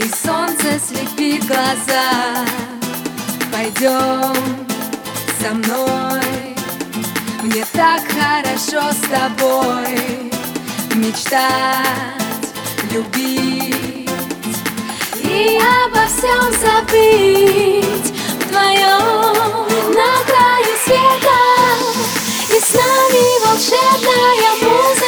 И солнце слепит глаза. Пойдем со мной. Мне так хорошо с тобой. Мечтать, любить И обо всем забыть. Вдвоем на краю света. И с нами волшебная музыка.